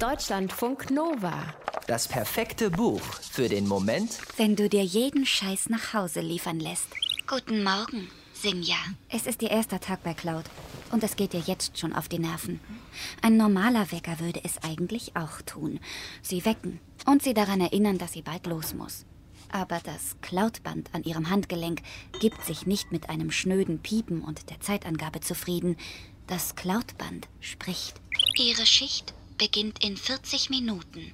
Deutschlandfunk Nova. Das perfekte Buch für den Moment, wenn du dir jeden Scheiß nach Hause liefern lässt. Guten Morgen, Sinja. Es ist ihr erster Tag bei Cloud und es geht ihr jetzt schon auf die Nerven. Ein normaler Wecker würde es eigentlich auch tun. Sie wecken und sie daran erinnern, dass sie bald los muss. Aber das Cloudband an ihrem Handgelenk gibt sich nicht mit einem schnöden Piepen und der Zeitangabe zufrieden. Das Cloudband spricht. Ihre Schicht beginnt in 40 Minuten.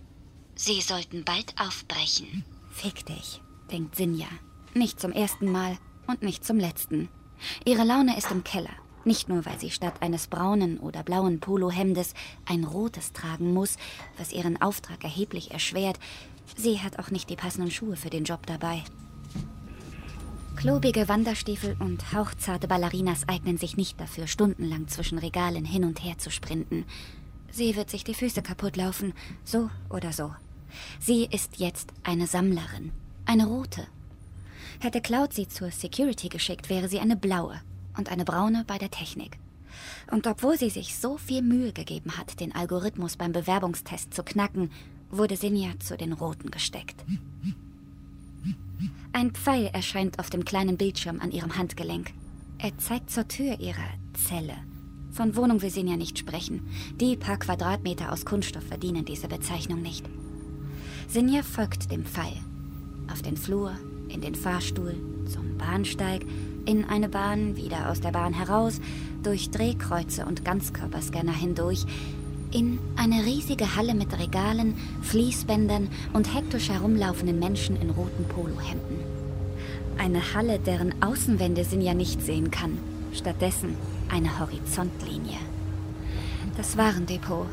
Sie sollten bald aufbrechen. Fick dich, denkt Sinja. Nicht zum ersten Mal und nicht zum letzten. Ihre Laune ist im Keller. Nicht nur, weil sie statt eines braunen oder blauen Polohemdes ein rotes tragen muss, was ihren Auftrag erheblich erschwert. Sie hat auch nicht die passenden Schuhe für den Job dabei. Klobige Wanderstiefel und hauchzarte Ballerinas eignen sich nicht dafür, stundenlang zwischen Regalen hin und her zu sprinten. Sie wird sich die Füße kaputt laufen, so oder so. Sie ist jetzt eine Sammlerin, eine rote. Hätte Cloud sie zur Security geschickt, wäre sie eine blaue und eine braune bei der Technik. Und obwohl sie sich so viel Mühe gegeben hat, den Algorithmus beim Bewerbungstest zu knacken, wurde Sinja zu den Roten gesteckt. Ein Pfeil erscheint auf dem kleinen Bildschirm an ihrem Handgelenk. Er zeigt zur Tür ihrer Zelle. Von Wohnung will Sinja nicht sprechen. Die paar Quadratmeter aus Kunststoff verdienen diese Bezeichnung nicht. Sinja folgt dem Pfeil. Auf den Flur, in den Fahrstuhl, zum Bahnsteig, in eine Bahn, wieder aus der Bahn heraus, durch Drehkreuze und Ganzkörperscanner hindurch, in eine riesige Halle mit Regalen, Fließbändern und hektisch herumlaufenden Menschen in roten Polohemden. Eine Halle, deren Außenwände Sinja nicht sehen kann. Stattdessen eine Horizontlinie. Das Warendepot.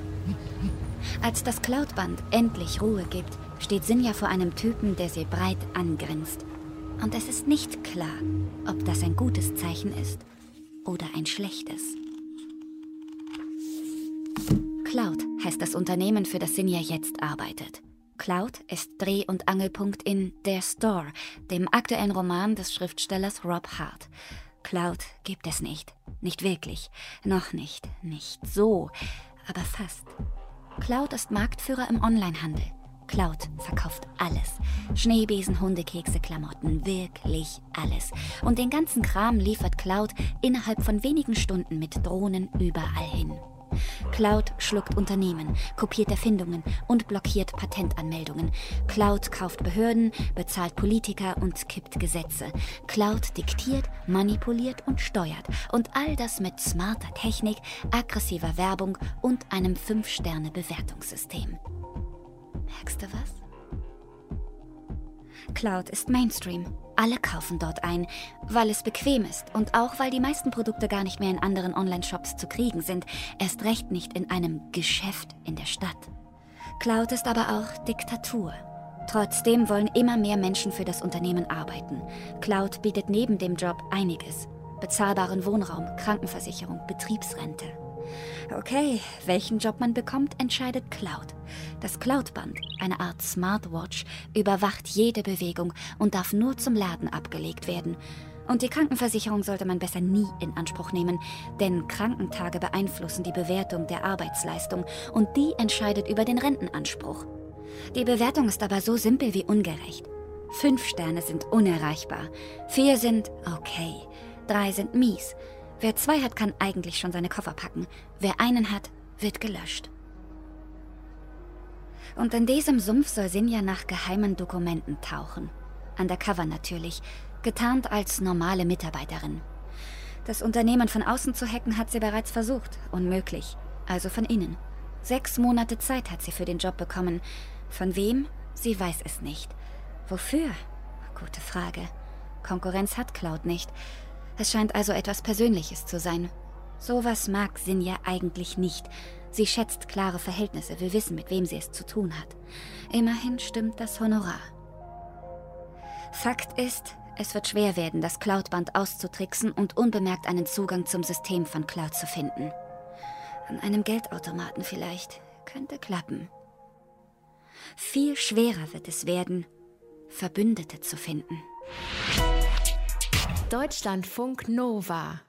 Als das Cloudband endlich Ruhe gibt, steht Sinja vor einem Typen, der sie breit angrinst. Und es ist nicht klar, ob das ein gutes Zeichen ist oder ein schlechtes. Cloud heißt das Unternehmen, für das Sinja jetzt arbeitet. Cloud ist Dreh- und Angelpunkt in Der Store, dem aktuellen Roman des Schriftstellers Rob Hart. Cloud gibt es nicht. Nicht wirklich. Noch nicht. Nicht so. Aber fast. Cloud ist Marktführer im Onlinehandel. Cloud verkauft alles. Schneebesen, Hundekekse, Klamotten, wirklich alles. Und den ganzen Kram liefert Cloud innerhalb von wenigen Stunden mit Drohnen überall hin. Cloud schluckt Unternehmen, kopiert Erfindungen und blockiert Patentanmeldungen. Cloud kauft Behörden, bezahlt Politiker und kippt Gesetze. Cloud diktiert, manipuliert und steuert. Und all das mit smarter Technik, aggressiver Werbung und einem 5-Sterne-Bewertungssystem. Merkst du was? Cloud ist Mainstream. Alle kaufen dort ein, weil es bequem ist und auch weil die meisten Produkte gar nicht mehr in anderen Online-Shops zu kriegen sind, erst recht nicht in einem Geschäft in der Stadt. Cloud ist aber auch Diktatur. Trotzdem wollen immer mehr Menschen für das Unternehmen arbeiten. Cloud bietet neben dem Job einiges. Bezahlbaren Wohnraum, Krankenversicherung, Betriebsrente. Okay, welchen Job man bekommt, entscheidet Cloud. Das Cloudband, eine Art Smartwatch, überwacht jede Bewegung und darf nur zum Laden abgelegt werden. Und die Krankenversicherung sollte man besser nie in Anspruch nehmen, denn Krankentage beeinflussen die Bewertung der Arbeitsleistung und die entscheidet über den Rentenanspruch. Die Bewertung ist aber so simpel wie ungerecht. Fünf Sterne sind unerreichbar, vier sind okay, drei sind mies Wer zwei hat, kann eigentlich schon seine Koffer packen. Wer einen hat, wird gelöscht. Und in diesem Sumpf soll Sinja nach geheimen Dokumenten tauchen. Undercover natürlich, getarnt als normale Mitarbeiterin. Das Unternehmen von außen zu hacken hat sie bereits versucht. Unmöglich. Also von innen. Sechs Monate Zeit hat sie für den Job bekommen. Von wem? Sie weiß es nicht. Wofür? Gute Frage. Konkurrenz hat Cloud nicht. Es scheint also etwas Persönliches zu sein. Sowas mag Sinja eigentlich nicht. Sie schätzt klare Verhältnisse, will wissen, mit wem sie es zu tun hat. Immerhin stimmt das Honorar. Fakt ist, es wird schwer werden, das Cloudband auszutricksen und unbemerkt einen Zugang zum System von Cloud zu finden. An einem Geldautomaten vielleicht. Könnte klappen. Viel schwerer wird es werden, Verbündete zu finden. Deutschlandfunk Nova